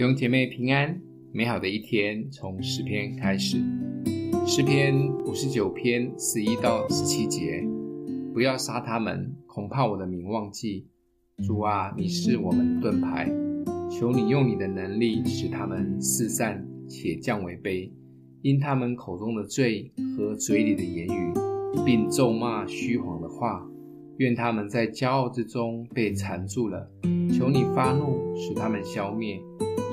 弟兄姐妹平安，美好的一天从诗篇开始。诗篇五十九篇十一到十七节，不要杀他们，恐怕我的名忘记。主啊，你是我们盾牌，求你用你的能力使他们四散且降为卑，因他们口中的罪和嘴里的言语，并咒骂虚谎的话，愿他们在骄傲之中被缠住了。求你发怒，使他们消灭。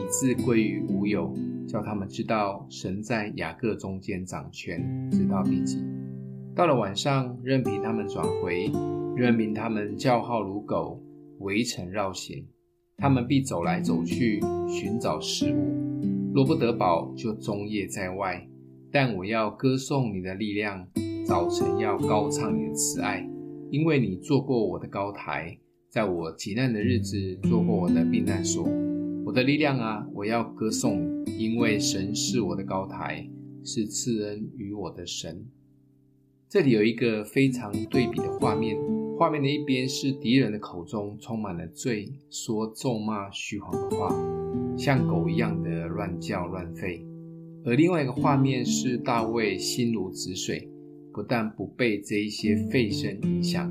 自归于无有，叫他们知道神在雅各中间掌权，直到地极。到了晚上，任凭他们转回，任凭他们叫号如狗，围城绕行。他们必走来走去，寻找食物。若不得饱，就终夜在外。但我要歌颂你的力量，早晨要高唱你的慈爱，因为你做过我的高台，在我极难的日子做过我的避难所。我的力量啊，我要歌颂你，因为神是我的高台，是赐恩于我的神。这里有一个非常对比的画面，画面的一边是敌人的口中充满了罪，说咒骂虚谎的话，像狗一样的乱叫乱吠；而另外一个画面是大卫心如止水，不但不被这一些吠声影响，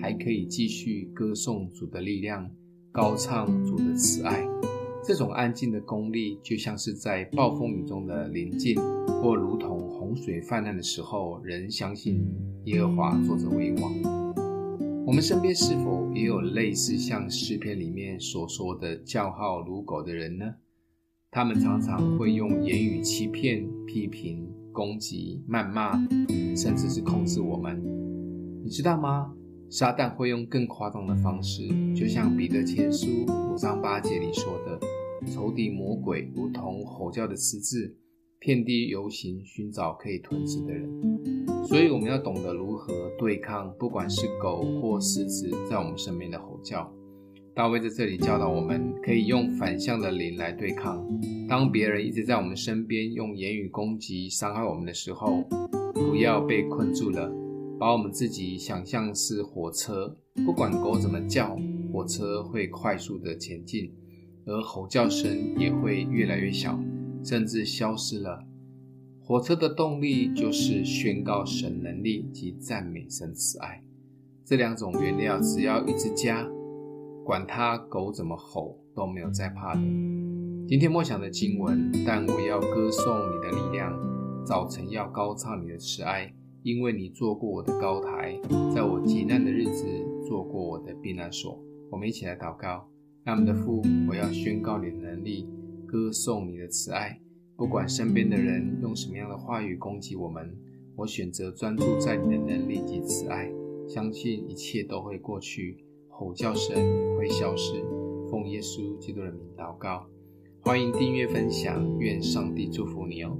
还可以继续歌颂主的力量，高唱主的慈爱。这种安静的功力，就像是在暴风雨中的宁静，或如同洪水泛滥的时候，仍相信耶和华坐着为王。我们身边是否也有类似像诗篇里面所说的叫号如狗的人呢？他们常常会用言语欺骗、批评、攻击、谩骂，甚至是控制我们。你知道吗？撒旦会用更夸张的方式，就像彼得前书五章八节里说的。仇敌魔鬼如同吼叫的狮子，遍地游行，寻找可以吞吃的人。所以我们要懂得如何对抗，不管是狗或狮子在我们身边的吼叫。大卫在这里教导我们，可以用反向的灵来对抗。当别人一直在我们身边用言语攻击、伤害我们的时候，不要被困住了，把我们自己想象是火车，不管狗怎么叫，火车会快速的前进。而吼叫声也会越来越小，甚至消失了。火车的动力就是宣告神能力及赞美神慈爱。这两种原料只要一直加，管它狗怎么吼都没有再怕的。今天默想的经文，但我要歌颂你的力量，早晨要高唱你的慈爱，因为你做过我的高台，在我极难的日子做过我的避难所。我们一起来祷告。爱我们的父，我要宣告你的能力，歌颂你的慈爱。不管身边的人用什么样的话语攻击我们，我选择专注在你的能力及慈爱，相信一切都会过去，吼叫声会消失。奉耶稣基督的名祷告，欢迎订阅分享，愿上帝祝福你哦。